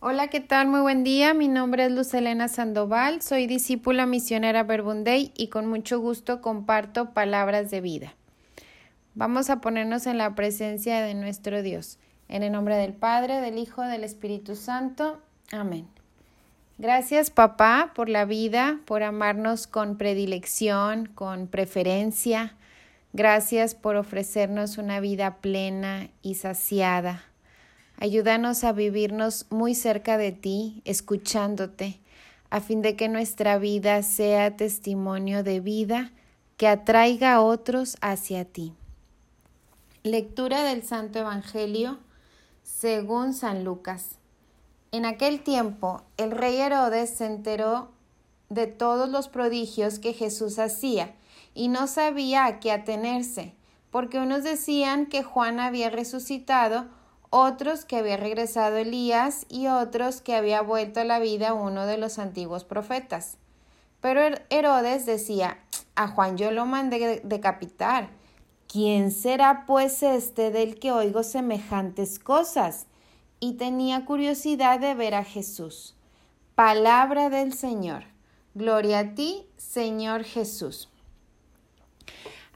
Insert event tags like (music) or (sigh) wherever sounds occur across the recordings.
Hola, ¿qué tal? Muy buen día. Mi nombre es Luz Elena Sandoval, soy discípula misionera Verbunday y con mucho gusto comparto palabras de vida. Vamos a ponernos en la presencia de nuestro Dios. En el nombre del Padre, del Hijo, del Espíritu Santo. Amén. Gracias, papá, por la vida, por amarnos con predilección, con preferencia. Gracias por ofrecernos una vida plena y saciada Ayúdanos a vivirnos muy cerca de ti, escuchándote, a fin de que nuestra vida sea testimonio de vida que atraiga a otros hacia ti. Lectura del Santo Evangelio según San Lucas. En aquel tiempo el rey Herodes se enteró de todos los prodigios que Jesús hacía y no sabía a qué atenerse, porque unos decían que Juan había resucitado, otros que había regresado Elías y otros que había vuelto a la vida uno de los antiguos profetas. Pero Herodes decía, a Juan yo lo mandé decapitar. ¿Quién será pues este del que oigo semejantes cosas? Y tenía curiosidad de ver a Jesús. Palabra del Señor. Gloria a ti, Señor Jesús.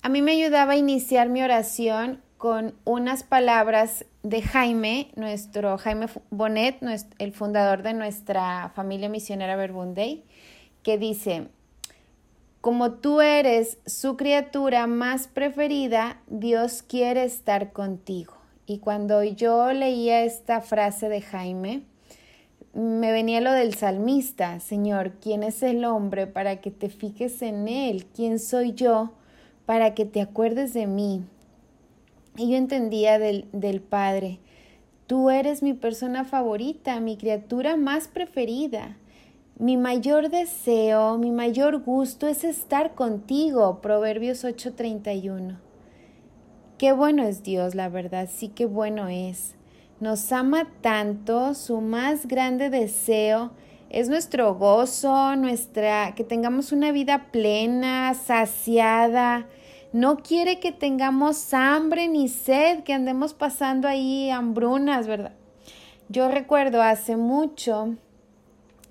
A mí me ayudaba a iniciar mi oración con unas palabras de Jaime, nuestro Jaime Bonet, el fundador de nuestra familia misionera Verbunday, que dice, como tú eres su criatura más preferida, Dios quiere estar contigo. Y cuando yo leía esta frase de Jaime, me venía lo del salmista, Señor, ¿quién es el hombre para que te fijes en él? ¿Quién soy yo para que te acuerdes de mí? Y yo entendía del, del Padre, tú eres mi persona favorita, mi criatura más preferida. Mi mayor deseo, mi mayor gusto es estar contigo. Proverbios 8:31. Qué bueno es Dios, la verdad, sí que bueno es. Nos ama tanto, su más grande deseo es nuestro gozo, nuestra que tengamos una vida plena, saciada, no quiere que tengamos hambre ni sed, que andemos pasando ahí hambrunas, ¿verdad? Yo recuerdo hace mucho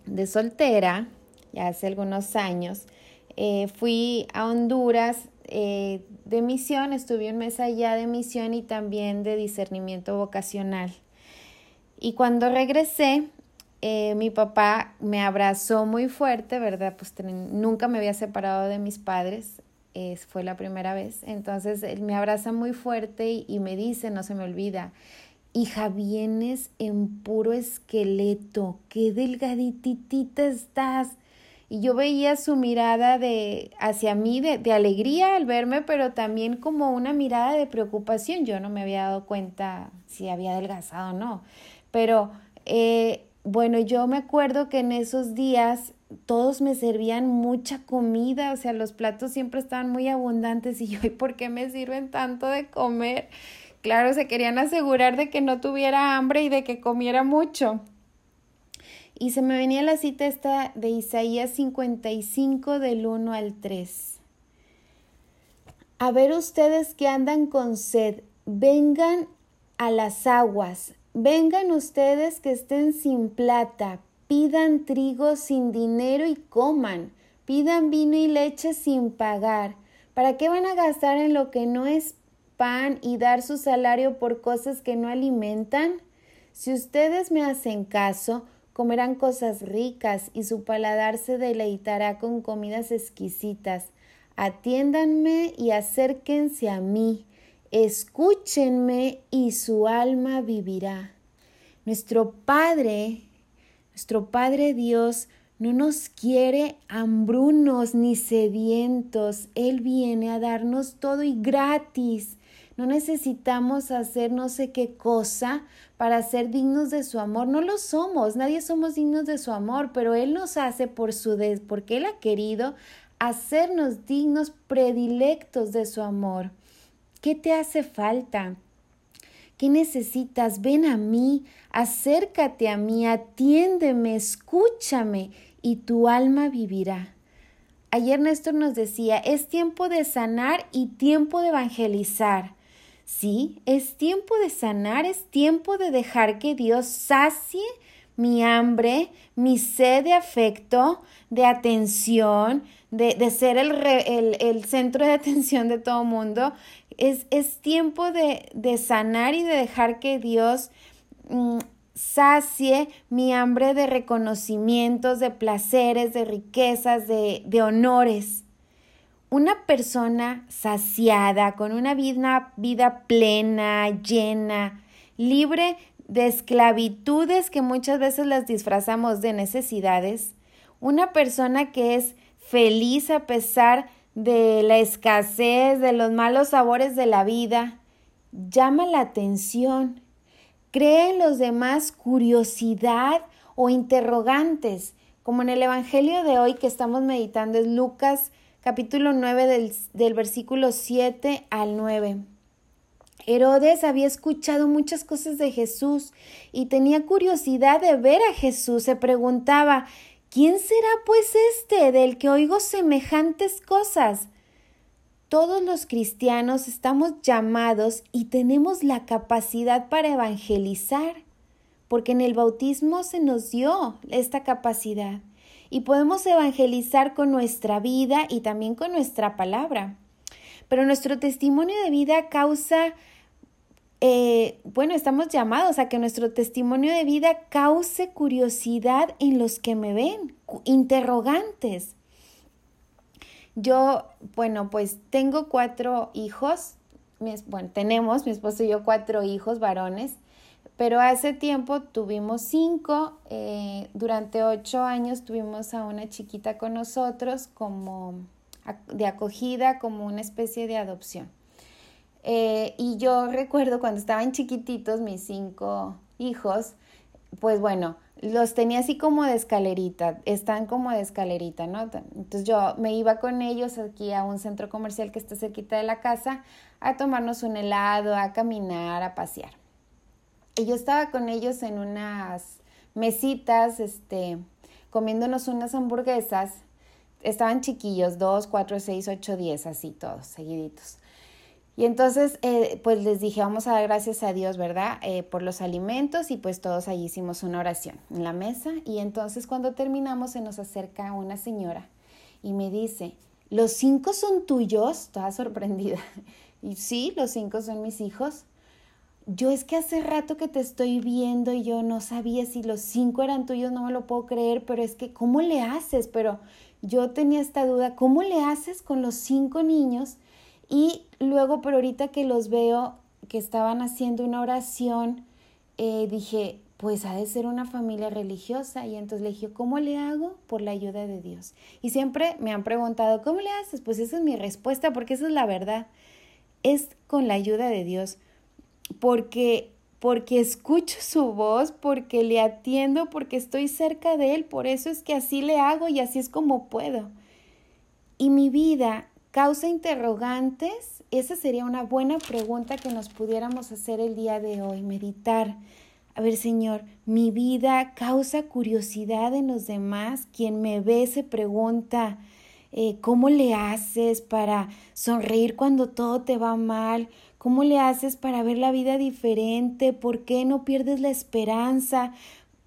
de soltera, ya hace algunos años, eh, fui a Honduras eh, de misión, estuve un mes allá de misión y también de discernimiento vocacional. Y cuando regresé, eh, mi papá me abrazó muy fuerte, ¿verdad? Pues nunca me había separado de mis padres es, fue la primera vez. Entonces él me abraza muy fuerte y, me dice, no se me olvida, hija, vienes en puro esqueleto, qué delgaditita estás. Y yo veía su mirada de hacia mí de, de, alegría al verme, pero también como una mirada de preocupación. Yo no me había dado cuenta si había adelgazado o no. Pero eh, bueno, yo me acuerdo que en esos días todos me servían mucha comida, o sea, los platos siempre estaban muy abundantes y yo, ¿y por qué me sirven tanto de comer? Claro, se querían asegurar de que no tuviera hambre y de que comiera mucho. Y se me venía la cita esta de Isaías 55 del 1 al 3. A ver ustedes que andan con sed, vengan a las aguas, vengan ustedes que estén sin plata, Pidan trigo sin dinero y coman. Pidan vino y leche sin pagar. ¿Para qué van a gastar en lo que no es pan y dar su salario por cosas que no alimentan? Si ustedes me hacen caso, comerán cosas ricas y su paladar se deleitará con comidas exquisitas. Atiéndanme y acérquense a mí. Escúchenme y su alma vivirá. Nuestro Padre nuestro Padre Dios no nos quiere hambrunos ni sedientos. Él viene a darnos todo y gratis. No necesitamos hacer no sé qué cosa para ser dignos de su amor. No lo somos, nadie somos dignos de su amor, pero Él nos hace por su porque Él ha querido hacernos dignos predilectos de su amor. ¿Qué te hace falta? ¿Qué necesitas? Ven a mí, acércate a mí, atiéndeme, escúchame y tu alma vivirá. Ayer Néstor nos decía, es tiempo de sanar y tiempo de evangelizar. Sí, es tiempo de sanar, es tiempo de dejar que Dios sacie mi hambre, mi sed de afecto, de atención, de, de ser el, el, el, centro de (laughs) atención de todo mundo. Es, es tiempo de, de, sanar y de dejar que Dios mm, sacie mi hambre de reconocimientos, de placeres, de riquezas, de, de honores. Una persona saciada, con una vida, vida plena, llena, libre de esclavitudes que muchas veces las disfrazamos de necesidades, una persona que es feliz a pesar de la escasez, de los malos sabores de la vida, llama la atención, cree en los demás curiosidad o interrogantes, como en el Evangelio de hoy que estamos meditando es Lucas capítulo 9 del, del versículo 7 al 9. Herodes había escuchado muchas cosas de Jesús y tenía curiosidad de ver a Jesús. Se preguntaba, ¿quién será pues este del que oigo semejantes cosas? Todos los cristianos estamos llamados y tenemos la capacidad para evangelizar, porque en el bautismo se nos dio esta capacidad y podemos evangelizar con nuestra vida y también con nuestra palabra. Pero nuestro testimonio de vida causa eh, bueno, estamos llamados a que nuestro testimonio de vida cause curiosidad en los que me ven, interrogantes. Yo, bueno, pues tengo cuatro hijos, bueno, tenemos, mi esposo y yo, cuatro hijos varones, pero hace tiempo tuvimos cinco, eh, durante ocho años tuvimos a una chiquita con nosotros como de acogida, como una especie de adopción. Eh, y yo recuerdo cuando estaban chiquititos mis cinco hijos, pues bueno, los tenía así como de escalerita, están como de escalerita, ¿no? Entonces yo me iba con ellos aquí a un centro comercial que está cerquita de la casa a tomarnos un helado, a caminar, a pasear. Y yo estaba con ellos en unas mesitas, este, comiéndonos unas hamburguesas. Estaban chiquillos, dos, cuatro, seis, ocho, diez, así todos, seguiditos. Y entonces, eh, pues les dije, vamos a dar gracias a Dios, ¿verdad? Eh, por los alimentos y pues todos allí hicimos una oración en la mesa. Y entonces cuando terminamos se nos acerca una señora y me dice, ¿los cinco son tuyos? Toda sorprendida. (laughs) Y sí, los cinco son mis hijos. Yo es que hace rato que te estoy viendo y yo no sabía si los cinco eran tuyos, no me lo puedo creer, pero es que, ¿cómo le haces? Pero yo tenía esta duda, ¿cómo le haces con los cinco niños? Y luego, pero ahorita que los veo que estaban haciendo una oración, eh, dije, pues ha de ser una familia religiosa. Y entonces le dije, ¿cómo le hago? Por la ayuda de Dios. Y siempre me han preguntado, ¿cómo le haces? Pues esa es mi respuesta, porque esa es la verdad. Es con la ayuda de Dios. Porque porque escucho su voz, porque le atiendo, porque estoy cerca de él, por eso es que así le hago y así es como puedo. Y mi vida ¿Causa interrogantes? Esa sería una buena pregunta que nos pudiéramos hacer el día de hoy, meditar. A ver, Señor, mi vida causa curiosidad en los demás. Quien me ve se pregunta, eh, ¿cómo le haces para sonreír cuando todo te va mal? ¿Cómo le haces para ver la vida diferente? ¿Por qué no pierdes la esperanza?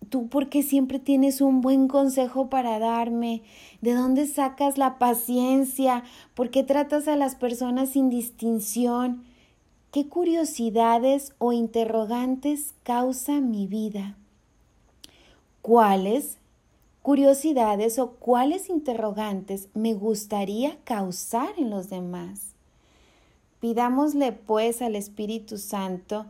Tú porque siempre tienes un buen consejo para darme, de dónde sacas la paciencia, por qué tratas a las personas sin distinción, qué curiosidades o interrogantes causa mi vida, cuáles curiosidades o cuáles interrogantes me gustaría causar en los demás. Pidámosle pues al Espíritu Santo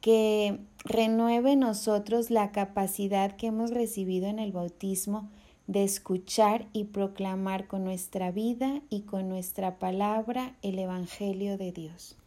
que renueve en nosotros la capacidad que hemos recibido en el bautismo de escuchar y proclamar con nuestra vida y con nuestra palabra el Evangelio de Dios.